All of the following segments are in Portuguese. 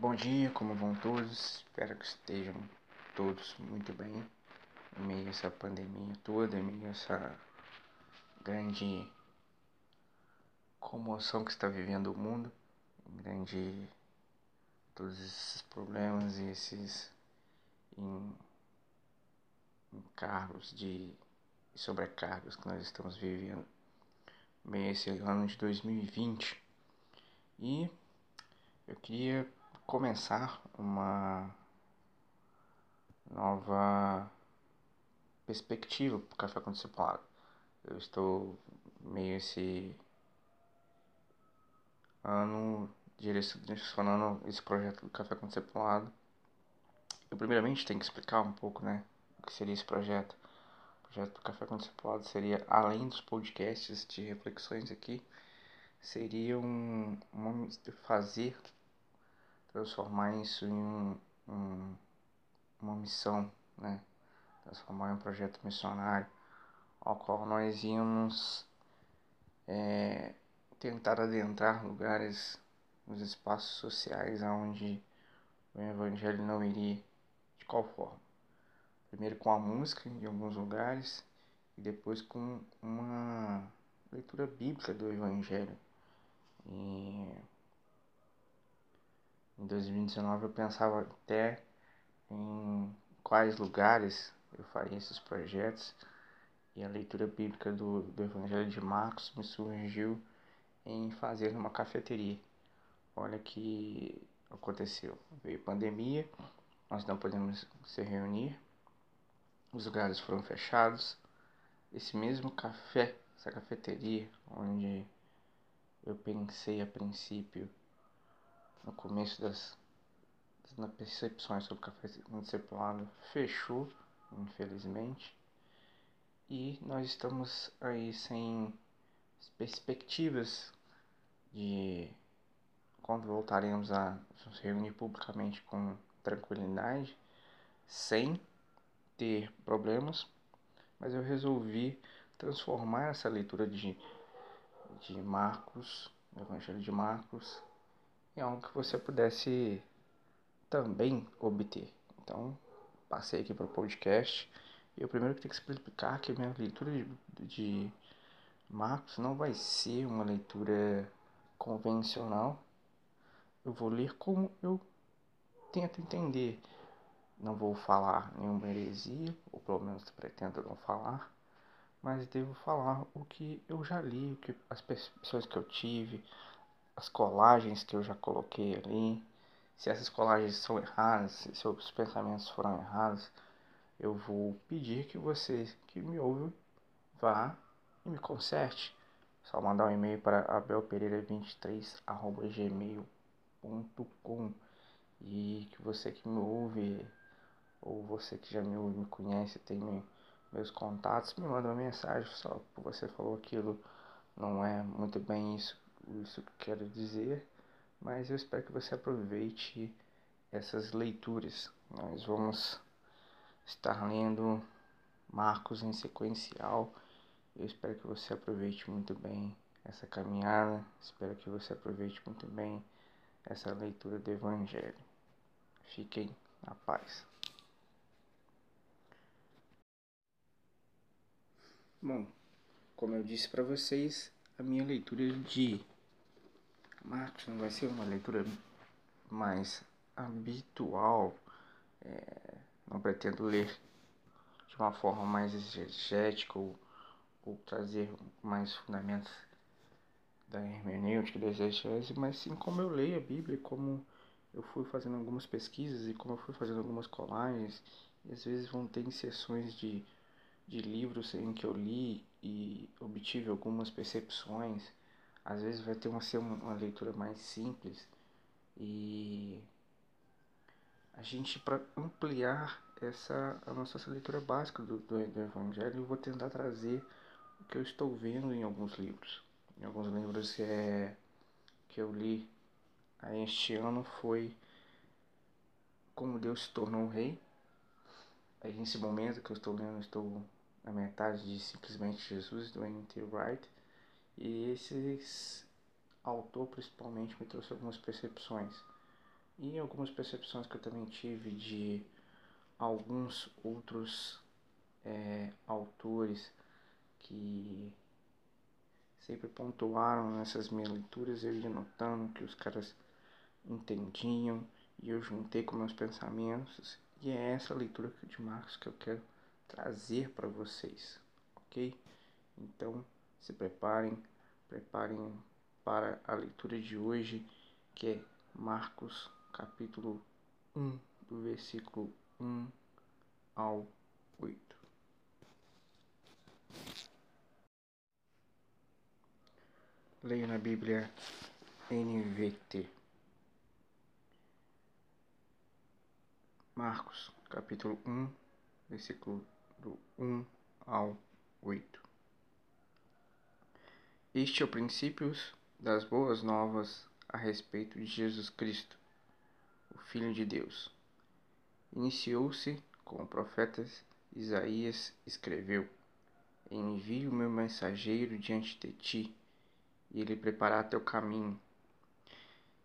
Bom dia, como vão todos? Espero que estejam todos muito bem em meio a essa pandemia toda, em meio a essa grande comoção que está vivendo o mundo, grande todos esses problemas e esses encargos de sobrecargas que nós estamos vivendo meio esse ano de 2020. E eu queria começar uma nova perspectiva para o Café com Discipulado. Eu estou meio esse ano direcionando esse projeto do Café com Discipulado. Eu primeiramente tenho que explicar um pouco, né, o que seria esse projeto. O projeto do Café com Discipulado seria, além dos podcasts de reflexões aqui, seria um, um fazer transformar isso em um, um, uma missão, né? Transformar em um projeto missionário ao qual nós íamos é, tentar adentrar lugares, nos espaços sociais onde o evangelho não iria. De qual forma? Primeiro com a música em alguns lugares e depois com uma leitura bíblica do evangelho. E em 2019 eu pensava até em quais lugares eu faria esses projetos e a leitura bíblica do, do Evangelho de Marcos me surgiu em fazer numa cafeteria. Olha que aconteceu. Veio pandemia, nós não podemos se reunir, os lugares foram fechados. Esse mesmo café, essa cafeteria, onde eu pensei a princípio no começo das, das percepções sobre o café discipulado fechou, infelizmente, e nós estamos aí sem perspectivas de quando voltaremos a nos reunir publicamente com tranquilidade, sem ter problemas, mas eu resolvi transformar essa leitura de, de Marcos, o Evangelho de Marcos, é algo que você pudesse também obter. Então, passei aqui para o podcast. E eu primeiro tenho que explicar que a minha leitura de, de Marcos não vai ser uma leitura convencional. Eu vou ler como eu tento entender. Não vou falar nenhuma heresia, ou pelo menos pretendo não falar, mas devo falar o que eu já li, o que as pessoas que eu tive, as colagens que eu já coloquei ali. Se essas colagens são erradas, se os pensamentos foram errados, eu vou pedir que você que me ouve vá e me conserte. Só mandar um e-mail para abelpereira23@gmail.com e que você que me ouve ou você que já me ouve, me conhece, tem meus contatos, me manda uma mensagem só você falou aquilo não é muito bem isso isso que quero dizer, mas eu espero que você aproveite essas leituras. Nós vamos estar lendo Marcos em sequencial. Eu espero que você aproveite muito bem essa caminhada. Espero que você aproveite muito bem essa leitura do Evangelho. Fiquem na paz. Bom, como eu disse para vocês, a minha leitura de Não vai ser uma leitura mais habitual. É, não pretendo ler de uma forma mais exegética ou, ou trazer mais fundamentos da hermenêutica, da exegese, mas sim como eu leio a Bíblia, como eu fui fazendo algumas pesquisas e como eu fui fazendo algumas colagens. E às vezes vão ter inserções de, de livros em que eu li e obtive algumas percepções às vezes vai ter uma, ser uma leitura mais simples e a gente para ampliar essa a nossa leitura básica do, do, do Evangelho eu vou tentar trazer o que eu estou vendo em alguns livros em alguns livros que, é, que eu li este ano foi como Deus se tornou um rei aí nesse momento que eu estou lendo estou na metade de simplesmente Jesus do N.T. Wright e esse autor principalmente me trouxe algumas percepções. e algumas percepções que eu também tive de alguns outros é, autores que sempre pontuaram nessas minhas leituras, eu ia notando que os caras entendiam e eu juntei com meus pensamentos e é essa leitura de Marcos que eu quero trazer para vocês, ok? Então se preparem, preparem para a leitura de hoje que é Marcos capítulo 1 do versículo 1 ao 8. Leio na Bíblia NVT. Marcos, capítulo 1, versículo do 1 ao 8. Este é o princípio das boas novas a respeito de Jesus Cristo, o Filho de Deus. Iniciou-se com o profeta Isaías escreveu: Envio meu mensageiro diante de ti, e ele preparará teu caminho.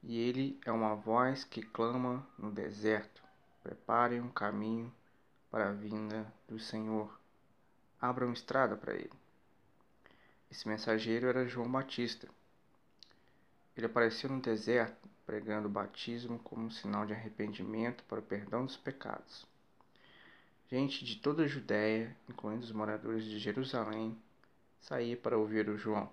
E ele é uma voz que clama no deserto Preparem um caminho para a vinda do Senhor. Abram estrada para ele. Esse mensageiro era João Batista. Ele apareceu no deserto pregando o batismo como um sinal de arrependimento para o perdão dos pecados. Gente de toda a Judéia, incluindo os moradores de Jerusalém, saía para ouvir o João.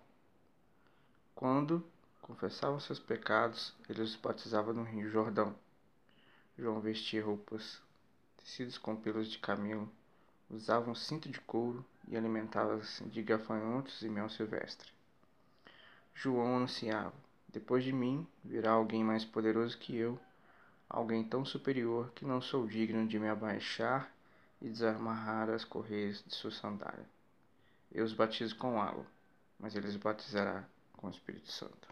Quando confessavam seus pecados, ele os batizava no Rio Jordão. João vestia roupas tecidas com pelos de camelo, usava um cinto de couro e alimentava-se de gafanhotos e mel silvestre. João anunciava: Depois de mim virá alguém mais poderoso que eu, alguém tão superior que não sou digno de me abaixar e desamarrar as correias de sua sandália. Eu os batizo com água, mas ele os batizará com o Espírito Santo.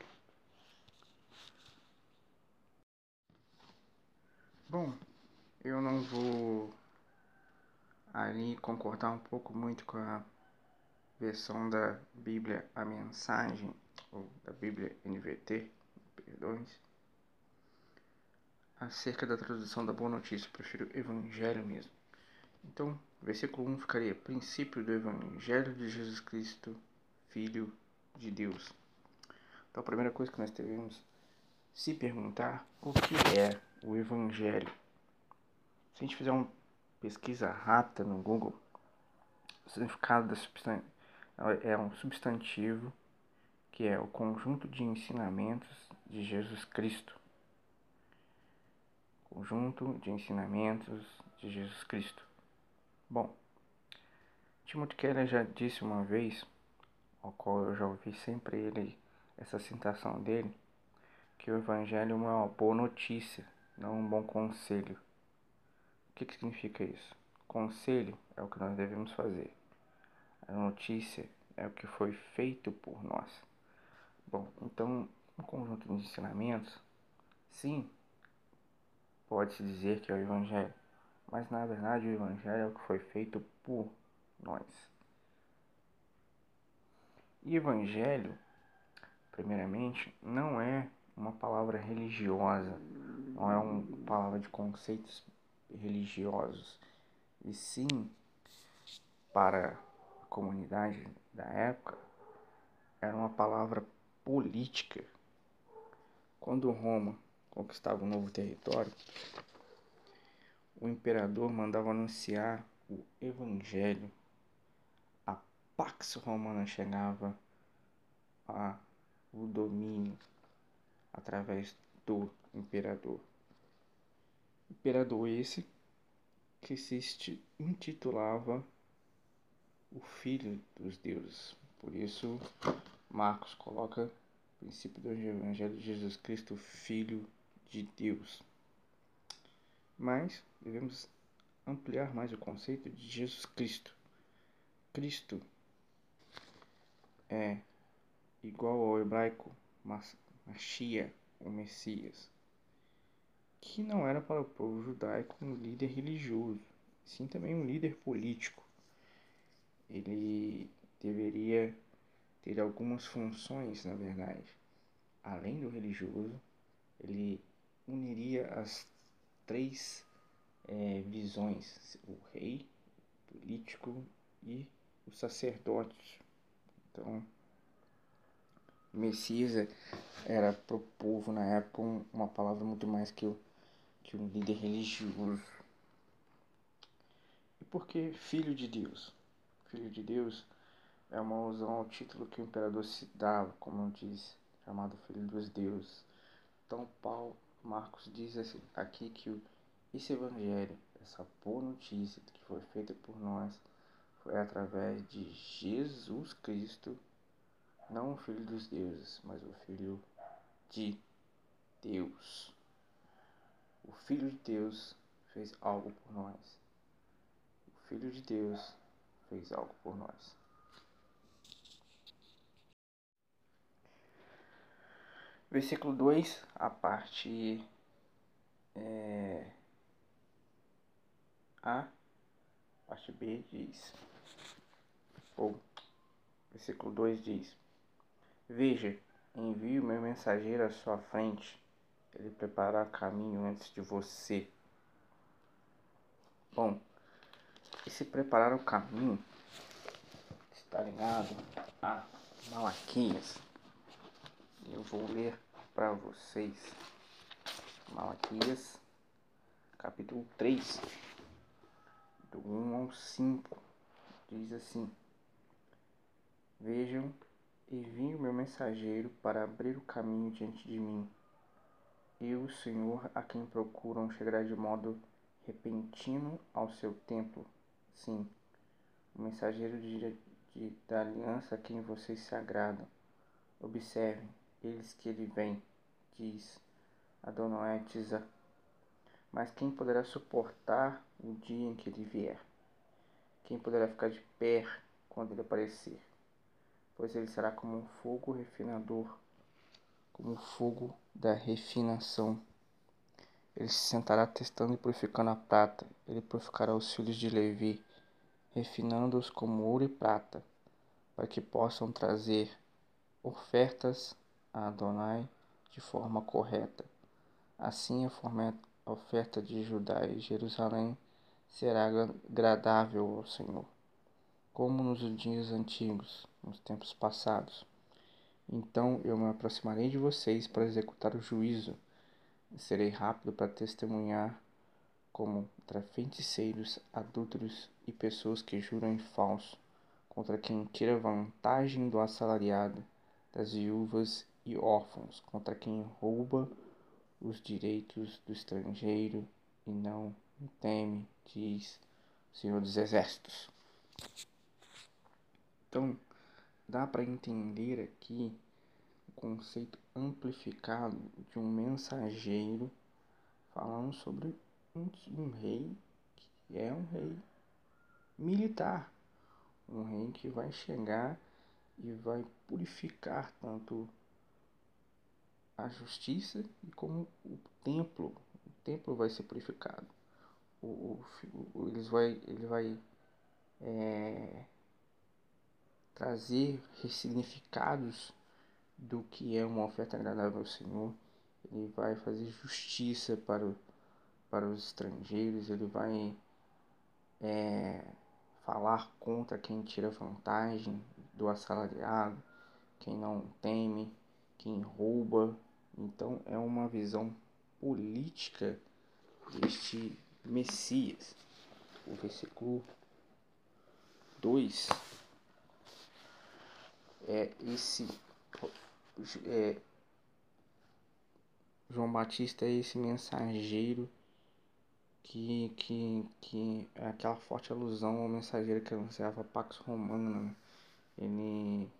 Bom, eu não vou ali concordar um pouco muito com a versão da Bíblia A Mensagem, ou da Bíblia NVT, perdões, acerca da tradução da Boa Notícia, prefiro Evangelho mesmo. Então, versículo 1 ficaria: Princípio do Evangelho de Jesus Cristo, Filho de Deus. Então, a primeira coisa que nós devemos se perguntar o que é o Evangelho. Se a gente fizer uma pesquisa rápida no Google, o significado da substan é um substantivo que é o conjunto de ensinamentos de Jesus Cristo. Conjunto de ensinamentos de Jesus Cristo. Bom, Timothy Keller já disse uma vez, ao qual eu já ouvi sempre ele essa citação dele, que o Evangelho é uma boa notícia não um bom conselho. Que, que significa isso? Conselho é o que nós devemos fazer. A notícia é o que foi feito por nós. Bom, então, um conjunto de ensinamentos, sim, pode-se dizer que é o Evangelho, mas na verdade o Evangelho é o que foi feito por nós. E Evangelho, primeiramente, não é uma palavra religiosa, não é uma palavra de conceitos religiosos, e sim para a comunidade da época era uma palavra política. Quando Roma conquistava um novo território, o imperador mandava anunciar o evangelho. A Pax Romana chegava a o domínio através do imperador. Imperador esse que se intitulava o Filho dos Deuses. Por isso, Marcos coloca o princípio do Evangelho de Jesus Cristo, Filho de Deus. Mas devemos ampliar mais o conceito de Jesus Cristo. Cristo é igual ao hebraico Machia, o Messias, que não era para o povo judaico um líder religioso, sim também um líder político. Ele deveria ter algumas funções, na verdade. Além do religioso, ele uniria as três é, visões: o rei, o político e o sacerdote. Então, Messias era para o povo na época uma palavra muito mais que, o, que um líder religioso. E por que filho de Deus? Filho de Deus é uma alusão ao título que o imperador se dava, como disse, chamado Filho dos Deuses. Então, Paulo Marcos diz assim, aqui que esse evangelho, essa boa notícia que foi feita por nós, foi através de Jesus Cristo, não o Filho dos deuses, mas o Filho de Deus. O Filho de Deus fez algo por nós. O Filho de Deus fez algo por nós. Versículo 2, a parte é, A, parte B diz, ou versículo 2 diz: Veja, envio meu mensageiro à sua frente, ele preparará caminho antes de você. Bom, esse preparar o caminho está ligado a Malaquias eu vou ler para vocês Malaquias, capítulo 3, do 1 ao 5. Diz assim: Vejam, envio meu mensageiro para abrir o caminho diante de mim. Eu, o Senhor, a quem procuram chegará de modo repentino ao seu templo. Sim, o mensageiro de, de, da aliança a quem vocês se agradam. Observem, eis que ele vem, diz Adonai Tizá. Mas quem poderá suportar o dia em que ele vier? Quem poderá ficar de pé quando ele aparecer? Pois ele será como um fogo refinador, como o fogo da refinação. Ele se sentará testando e purificando a prata. Ele purificará os filhos de Levi, refinando-os como ouro e prata, para que possam trazer ofertas a Adonai de forma correta. Assim a oferta de Judá e Jerusalém será agradável ao Senhor, como nos dias antigos, nos tempos passados. Então eu me aproximarei de vocês para executar o juízo, serei rápido para testemunhar como contra feiticeiros, adúlteros e pessoas que juram em falso, contra quem tira vantagem do assalariado, das viúvas e órfãos, contra quem rouba os direitos do estrangeiro e não teme, diz o Senhor dos Exércitos. Então, dá para entender aqui o conceito amplificado de um mensageiro falando sobre um, um rei que é um rei militar, um rei que vai chegar e vai purificar tanto a justiça e como o templo, o templo vai ser purificado. O, o, o ele vai, ele vai é, trazer ressignificados do que é uma oferta agradável ao Senhor. Ele vai fazer justiça para, o, para os estrangeiros. Ele vai é, falar contra quem tira vantagem do assalariado, quem não teme, quem rouba, então é uma visão política deste Messias. O versículo 2 é esse é, João Batista é esse mensageiro que, que, que é aquela forte alusão ao mensageiro que anunciava Pax Romana. Né? Ele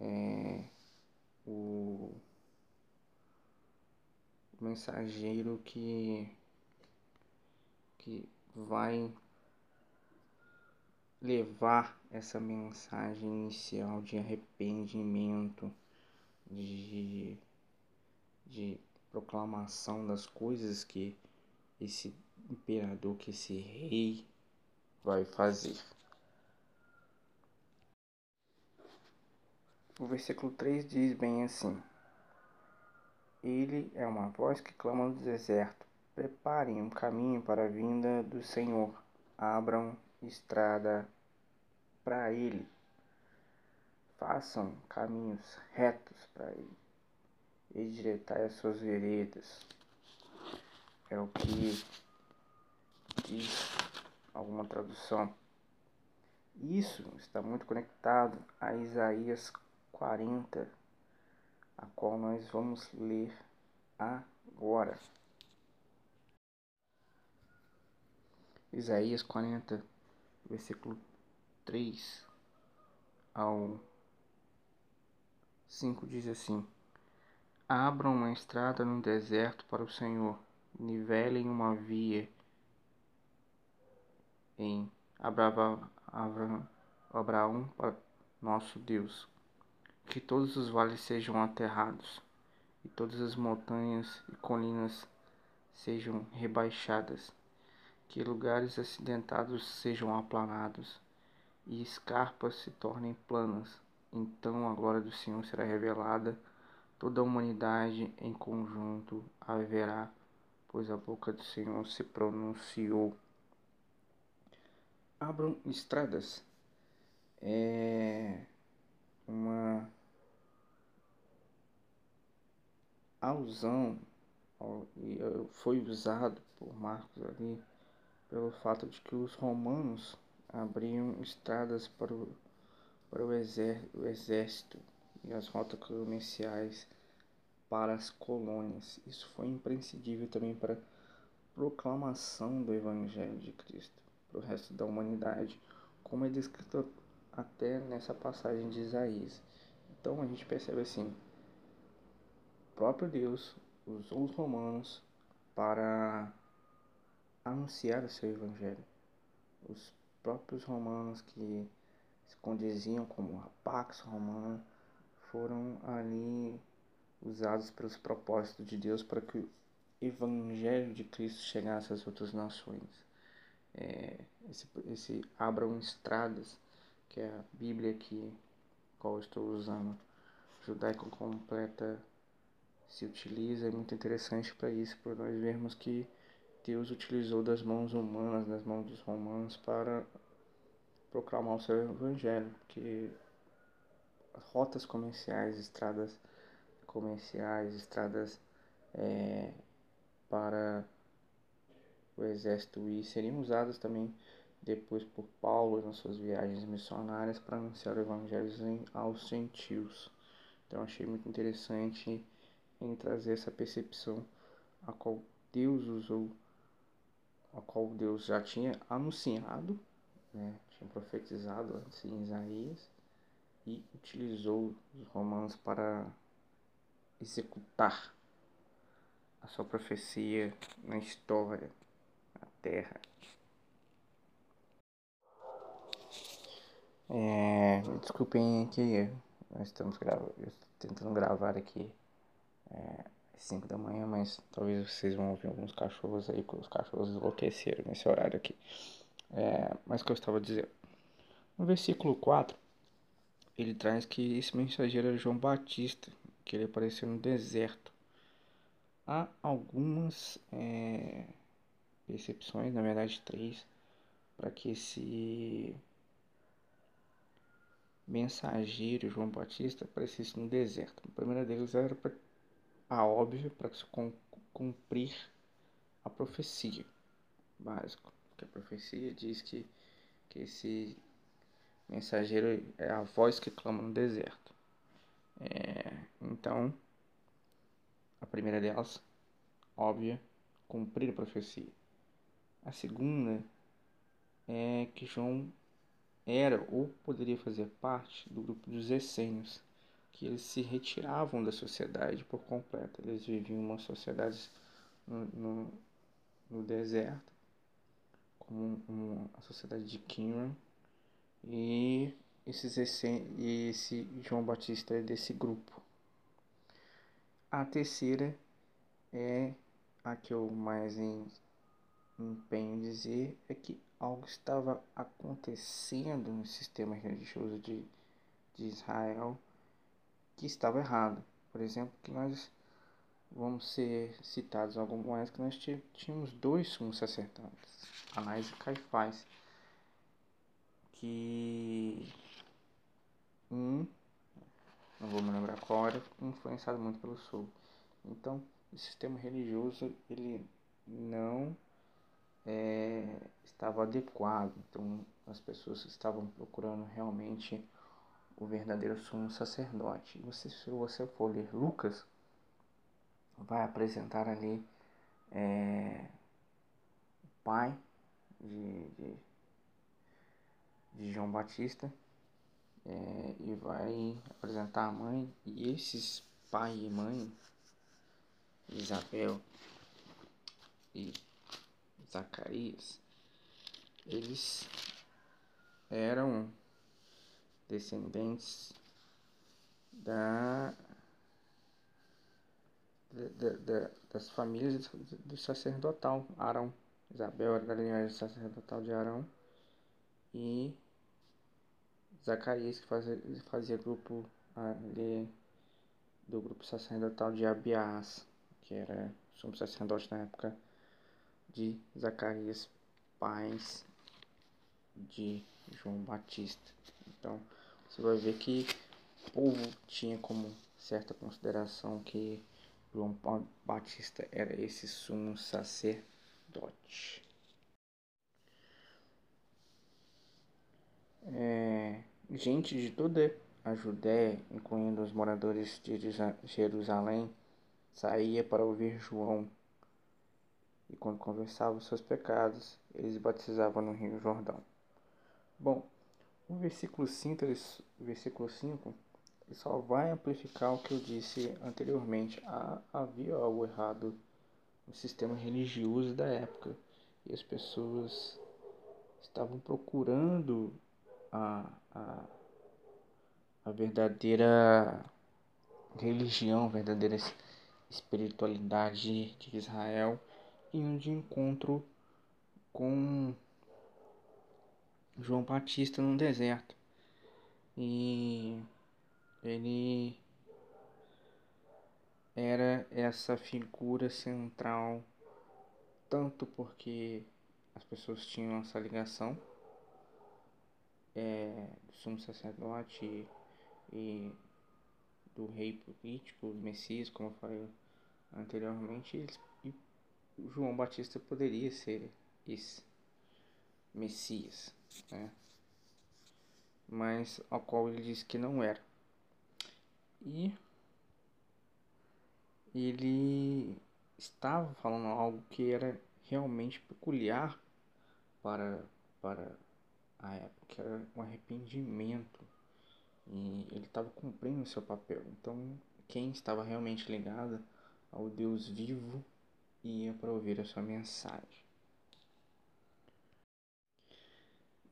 é o mensageiro que que vai levar essa mensagem inicial de arrependimento, de, de proclamação das coisas que esse imperador, que esse rei vai fazer. O versículo 3 diz bem assim: ele é uma voz que clama no deserto. Preparem um caminho para a vinda do Senhor. Abram estrada para ele. Façam caminhos retos para ele. E direitai as suas veredas. É o que diz alguma tradução. Isso está muito conectado a Isaías 40, a qual nós vamos ler agora. Isaías 40, versículo 3 ao 5 diz assim: Abram uma estrada no deserto para o Senhor, nivelem uma via em Abraão, Abraão para nosso Deus. Que todos os vales sejam aterrados, e todas as montanhas e colinas sejam rebaixadas, que lugares acidentados sejam aplanados, e escarpas se tornem planas. Então a glória do Senhor será revelada, toda a humanidade em conjunto a verá, pois a boca do Senhor se pronunciou. Abram estradas. É uma alusão e foi usado por Marcos ali pelo fato de que os romanos abriam estradas para o, para o, exército e as rotas comerciais para as colônias. Isso foi imprescindível também para a proclamação do Evangelho de Cristo para o resto da humanidade, como é descrito até nessa passagem de Isaías. Então a gente percebe assim: o próprio Deus usou os romanos para anunciar o seu Evangelho. Os próprios romanos que se condiziam como a Pax Romana foram ali usados pelos propósitos de Deus para que o Evangelho de Cristo chegasse às outras nações. É, esse, esse Abram Estradas, que é a Bíblia que qual estou usando, judaico completa se utiliza, é muito interessante para isso, para nós vermos que Deus utilizou das mãos humanas, das mãos dos romanos, para proclamar o seu evangelho, porque rotas comerciais, estradas comerciais, estradas é, para o exército ir seriam usadas também depois por Paulo nas suas viagens missionárias para anunciar o evangelho aos gentios. Então achei muito interessante em trazer essa percepção a qual Deus usou a qual Deus já tinha anunciado, né, tinha profetizado antes em Isaías, e utilizou os romanos para executar a sua profecia na história, na terra. É, desculpem que nós estamos tentando gravar aqui é, 5 da manhã, mas talvez vocês vão ouvir alguns cachorros aí, que os cachorros enlouqueceram nesse horário aqui. É, mas o que eu estava dizendo? No versículo 4, ele traz que esse mensageiro era João Batista, que ele apareceu no deserto. Há algumas é, percepções, na verdade três, para que esse mensageiro João Batista aparecesse no deserto. A primeira deles era para a óbvio para cumprir a profecia básico. Que a profecia diz que, que esse mensageiro é a voz que clama no deserto. É, então a primeira delas óbvia cumprir a profecia. A segunda é que João era ou poderia fazer parte do grupo dos essênios que eles se retiravam da sociedade por completo. Eles viviam uma sociedade no, no, no deserto, como uma, a sociedade de Qumran, e, esses, e esse João Batista é desse grupo. A terceira é a que eu mais empenho em dizer é que algo estava acontecendo no sistema religioso de, de Israel que estava errado. Por exemplo, que nós vamos ser citados alguns mais que nós tínhamos dois sumos sacerdotes, Anás e Caifás, que um, não vou me lembrar qual era, influenciado muito pelo sul. Então, o sistema religioso ele não é, estava adequado. Então, as pessoas estavam procurando realmente o verdadeiro sumo sacerdote. Você, se você for ler Lucas, vai apresentar ali é, o pai de, de, de João Batista é, e vai apresentar a mãe e esses pai e mãe Isabel e Zacarias eles eram descendentes da, da, da das famílias do sacerdotal Arão. Isabel era da linhagem sacerdotal de Arão e Zacarias que fazia, fazia grupo ali do grupo sacerdotal de Abiás, que era sumo sacerdote na época de Zacarias, pais de João Batista. Então, você vai ver que o povo tinha como certa consideração que João Batista era esse sumo sacerdote. É, gente de toda a Judéia, incluindo os moradores de Jerusalém, saía para ouvir João. E quando confessavam seus pecados, eles batizavam no Rio Jordão. Bom, o versículo 5, ele, versículo 5 ele só vai amplificar o que eu disse anteriormente. Ah, havia algo errado no sistema religioso da época e as pessoas estavam procurando a, a, a verdadeira religião, a verdadeira espiritualidade de Israel e um de encontro com João Batista no deserto. E ele era essa figura central tanto porque as pessoas tinham essa ligação é, do sumo sacerdote e, e do rei político, do Messias, como eu falei anteriormente, e João Batista poderia ser esse Messias né? mas ao qual ele disse que não era. E ele estava falando algo que era realmente peculiar para, para a época, que era um arrependimento. E ele estava cumprindo o seu papel. Então, quem estava realmente ligado ao Deus vivo ia para ouvir a sua mensagem.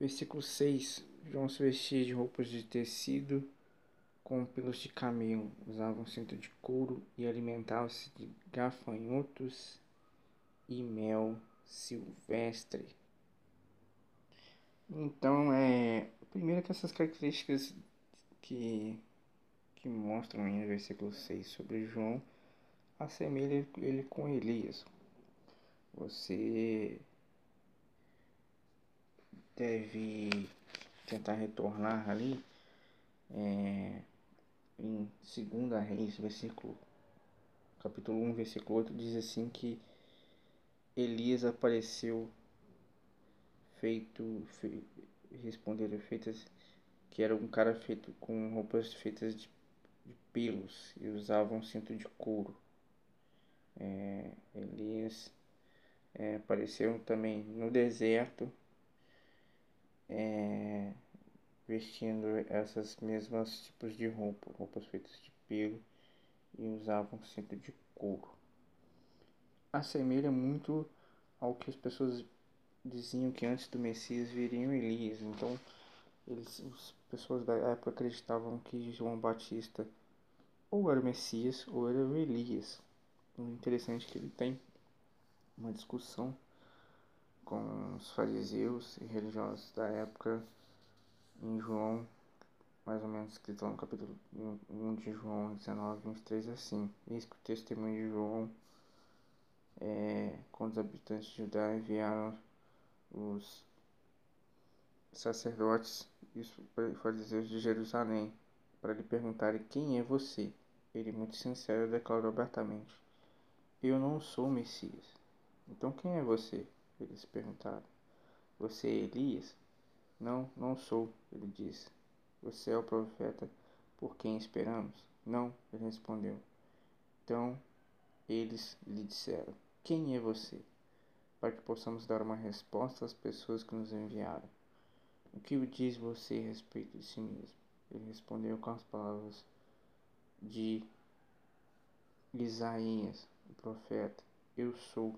Versículo 6: João se vestia de roupas de tecido com pelos de camelo, usava um cinto de couro e alimentava-se de gafanhotos e mel silvestre. Então, é. Primeiro que essas características que, que mostram no versículo 6 sobre João assemelha ele com Elias. Você deve tentar retornar ali é, em 2 Reis, versículo, capítulo 1, versículo 8, diz assim que Elias apareceu feito, fe, feitas, que era um cara feito com roupas feitas de, de pelos e usava um cinto de couro. É, Elias é, apareceu também no deserto é, vestindo essas mesmas tipos de roupa, roupas feitas de pelo e usavam cinto de couro. Assemelha muito ao que as pessoas diziam que antes do Messias viriam Elias. Então, eles, as pessoas da época acreditavam que João Batista ou era o Messias ou era o Elias. O interessante é que ele tem uma discussão com os fariseus e religiosos da época em João mais ou menos escrito no capítulo 1 de João 19, 23, assim. Eis que o testemunho de João, é, quando os habitantes de Judá enviaram os sacerdotes e os fariseus de Jerusalém para lhe perguntarem quem é você. Ele, muito sincero, declarou abertamente: Eu não sou o Messias. Então quem é você? Eles perguntaram. Você é Elias? Não, não sou, ele disse. Você é o profeta por quem esperamos? Não, ele respondeu. Então eles lhe disseram: Quem é você? Para que possamos dar uma resposta às pessoas que nos enviaram. O que diz você a respeito de si mesmo? Ele respondeu com as palavras de Isaías, o profeta: Eu sou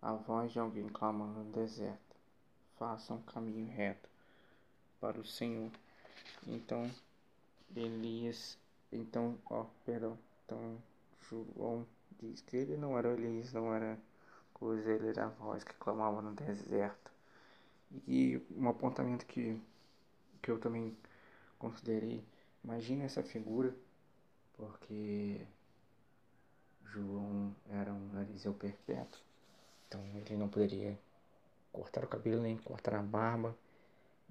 a voz de alguém clamando no deserto. Faça um caminho reto para o Senhor. Então, Elias, então, ó, perdão, então João diz que ele não era Elias, não era coisa, ele era a voz que clamava no deserto. E um apontamento que, que eu também considerei, imagine essa figura, porque João era um Eliseu perpétuo, então ele não poderia cortar o cabelo nem cortar a barba.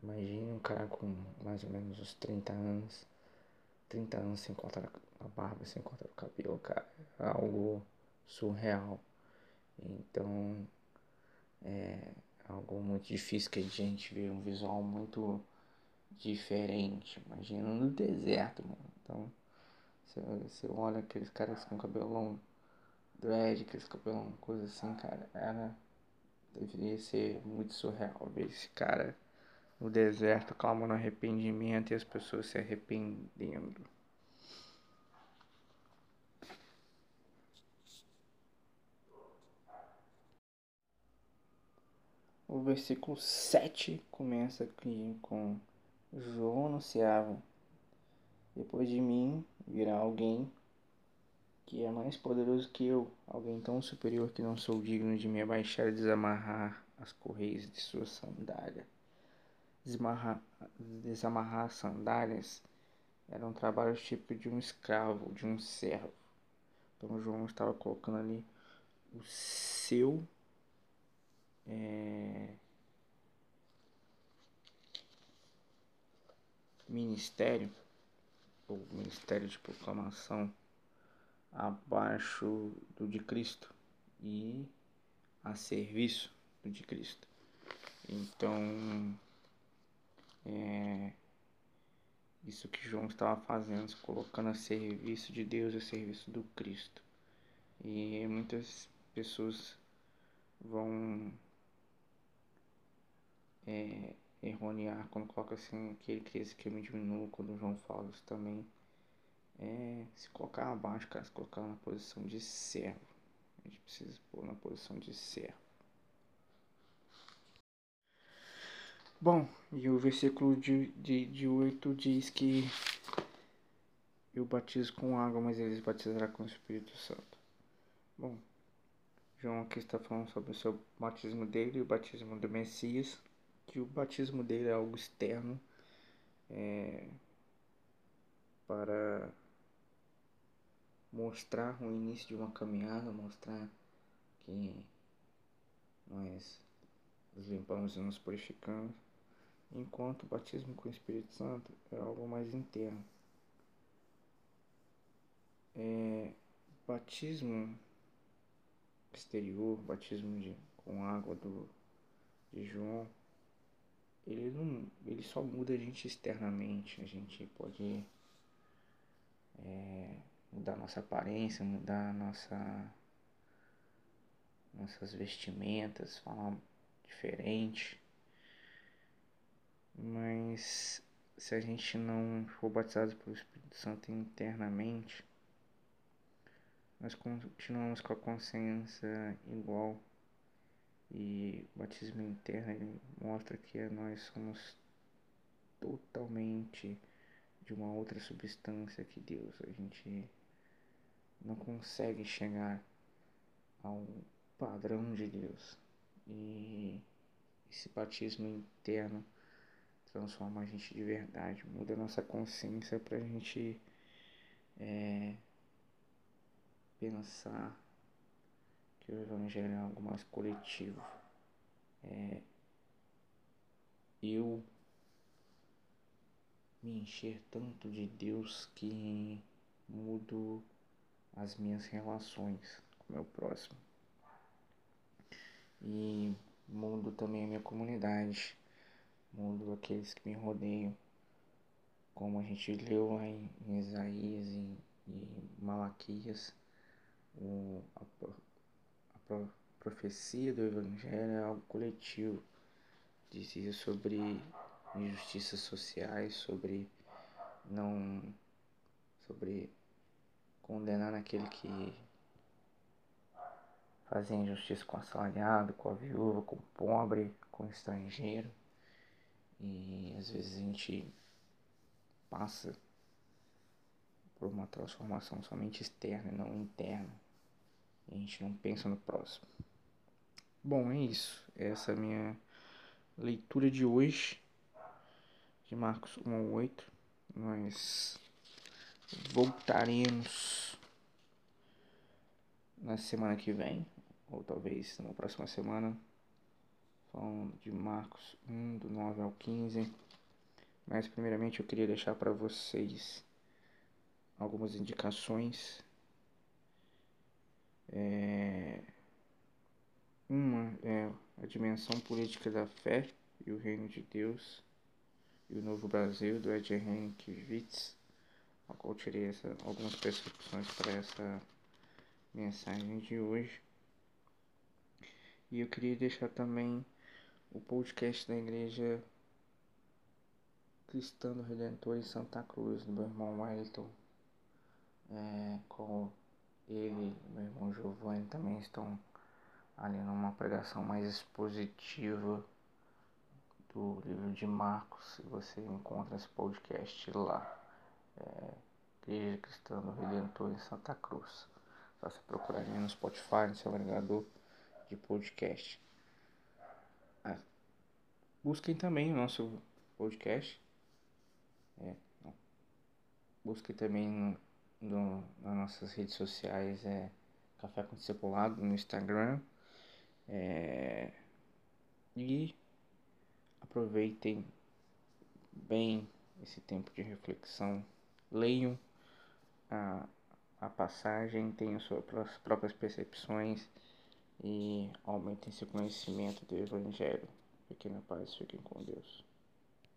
Imagine um cara com mais ou menos uns 30 anos, 30 anos sem cortar a barba, sem cortar o cabelo, cara, algo surreal. Então, é algo muito difícil que a gente vê um visual muito diferente. Imagina no deserto, mano. Então, você, olha aqueles caras com dread, aqueles cabelão, coisa assim, cara, era. Deveria ser muito surreal ver esse cara no deserto clamando arrependimento e as pessoas se arrependendo. O versículo 7 começa aqui com João anunciava: Depois de mim virá alguém que é mais poderoso que eu, alguém tão superior que não sou digno de me abaixar e desamarrar as correias de sua sandália. Desamarrar as sandálias era um trabalho tipo de um escravo, de um servo. Então João estava colocando ali o seu é, ministério, ou ministério de proclamação abaixo do de Cristo e a serviço do de Cristo. Então, é isso que João estava fazendo, se colocando a serviço de Deus, a serviço do Cristo. E muitas pessoas vão é, erronear quando coloca assim que que eu me diminuo, quando João fala isso também é se colocar abaixo, cara, se colocar na posição de servo. A gente precisa pôr na posição de servo. Bom, e o versículo de, de, de 8 diz que eu batizo com água, mas eles batizarão com o Espírito Santo. Bom, João aqui está falando sobre o seu batismo dele, o batismo do Messias, que o batismo dele é algo externo é, para mostrar o início de uma caminhada, mostrar que nós nos limpamos e nos purificamos, enquanto o batismo com o Espírito Santo é algo mais interno. É, batismo exterior, batismo de, com água do, de João, ele não, ele só muda a gente externamente, a gente pode é, mudar nossa aparência, mudar nossa nossas vestimentas, falar diferente. Mas se a gente não for batizado pelo Espírito Santo internamente, nós continuamos com a consciência igual. E o batismo interno ele mostra que nós somos totalmente de uma outra substância que Deus. A gente não consegue chegar ao padrão de Deus. E esse batismo interno transforma a gente de verdade, muda a nossa consciência pra gente é, pensar que o Evangelho é algo mais coletivo. É, eu me encher tanto de Deus que mudo as minhas relações com o meu próximo. E mudo também a minha comunidade, mudo aqueles que me rodeiam, como a gente leu lá em, Isaías e, em Malaquias, o, a, a profecia do Evangelho é algo coletivo, dizia sobre injustiças sociais, sobre não sobre condenar aquele que fazia injustiça com o assalariado, com a viúva, com o pobre, com o estrangeiro. E às vezes a gente passa por uma transformação somente externa e não interna. E a gente não pensa no próximo. Bom, é isso. Essa é a minha leitura de hoje de Marcos 1 ao 8. Nós voltaremos na semana que vem, ou talvez na próxima semana, falando de Marcos 1, do 9 ao 15. Mas, primeiramente, eu queria deixar para vocês algumas indicações. É... Uma é a dimensão política da fé e o reino de Deus e o Novo Brasil, do Ed Henrique a qual tirei essa, algumas percepções para essa mensagem de hoje. E eu queria deixar também o podcast da Igreja Cristã do Redentor em Santa Cruz, do meu irmão Wellington, é, com ele e meu irmão Giovanni também estão ali numa pregação mais expositiva do livro de Marcos. Você encontra esse podcast lá. É, Igreja Cristã do Redentor em Santa Cruz. Só você procurar no Spotify, no seu agregador de podcast. Ah, busquem também o nosso podcast. É, busquem também no, no, nas nossas redes sociais. É, Café com Discipulado no Instagram. É, e aproveitem bem esse tempo de reflexão. Leiam a, a passagem, tenham suas próprias percepções e aumentem seu conhecimento do Evangelho. Fiquem na paz, fiquem com Deus.